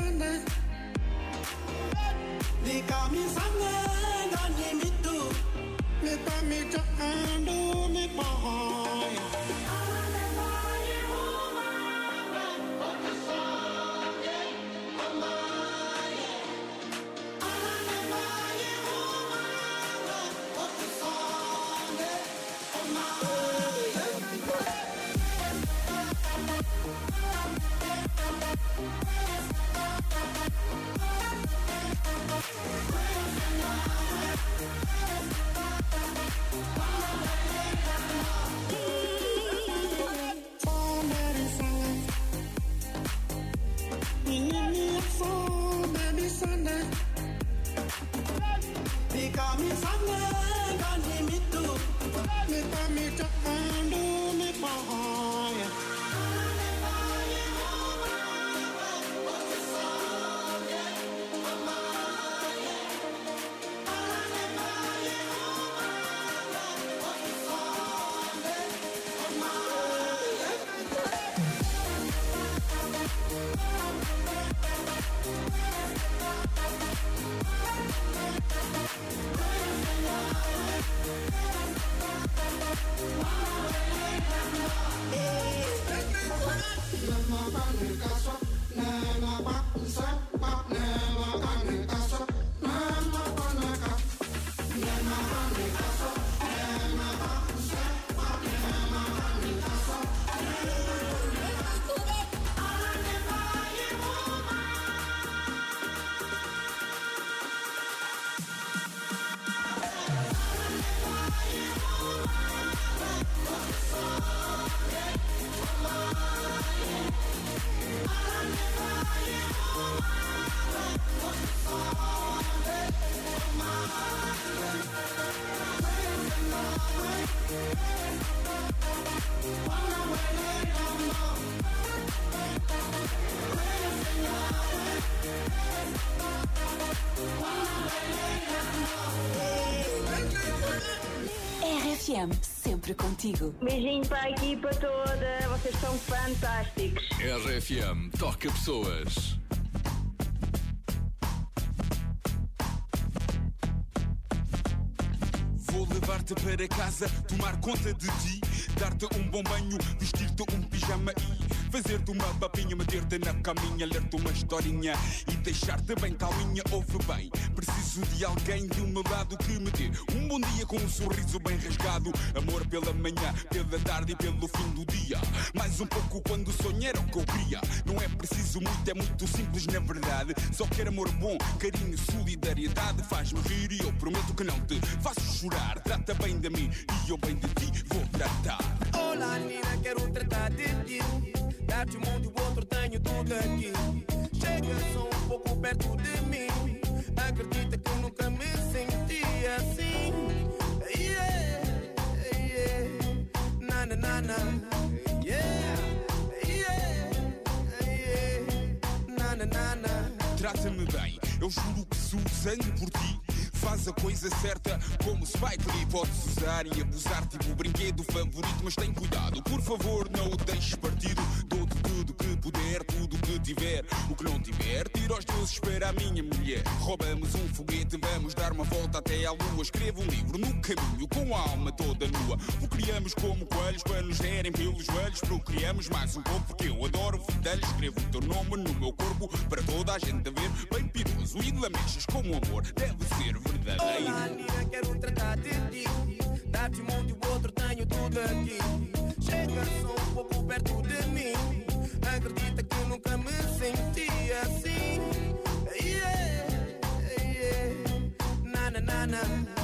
sana Nikamisanga ndani mitu. Mipamicho andu You lit me Sunday. Me need me too. RFM, sempre contigo. Beijinho para a equipa toda, vocês são fantásticos. RFM toca pessoas. Vou levar-te para casa, tomar conta de ti, dar-te um bom banho, vestir-te um pijama e fazer-te uma papinha, meter-te na caminha, ler-te uma historinha e deixar-te bem calminha. Ouve bem, preciso de alguém do meu lado que me dê um bom dia com um sorriso bem rasgado. Amor pela manhã, pela tarde e pelo fim do dia. Mais um pouco quando sonho era o que eu queria. Não é preciso muito, é muito simples na verdade. Só quero amor bom, carinho, solidariedade. Faz-me rir e eu prometo que não te faço chorar. Trata bem de mim e eu bem de ti vou tratar. Olá, Nina, quero tratar de ti. Dar-te um mundo e o outro tenho tudo aqui. Chega só um pouco perto de mim. Acredita que nunca me senti assim. Yeah, yeah. Na, na, na, na. Yeah, yeah, yeah. Na, na, na, na. Trata-me bem, eu juro que sou sangue por ti. Faz a coisa certa. Como Spike Lee Podes usar e abusar tipo brinquedo favorito Mas tem cuidado, por favor não o deixes partido Dou-te tudo que puder, tudo que tiver. O que não tiver, tira os deuses para a minha mulher. Roubamos um foguete, vamos dar uma volta até à lua. Escrevo um livro no caminho com a alma toda nua. O criamos como coelhos para nos derem pelos joelhos. Procriamos mais um pouco porque eu adoro fedelhos Escrevo o teu nome no meu corpo para toda a gente ver. Bem piroso e lamechas como amor deve ser Olá, Nina, quero tratar de ti. Dar-te um e o outro tenho tudo aqui. Chega só um pouco perto de mim. Acredita que nunca me senti assim. Yeah, yeah. Na, na, na, na.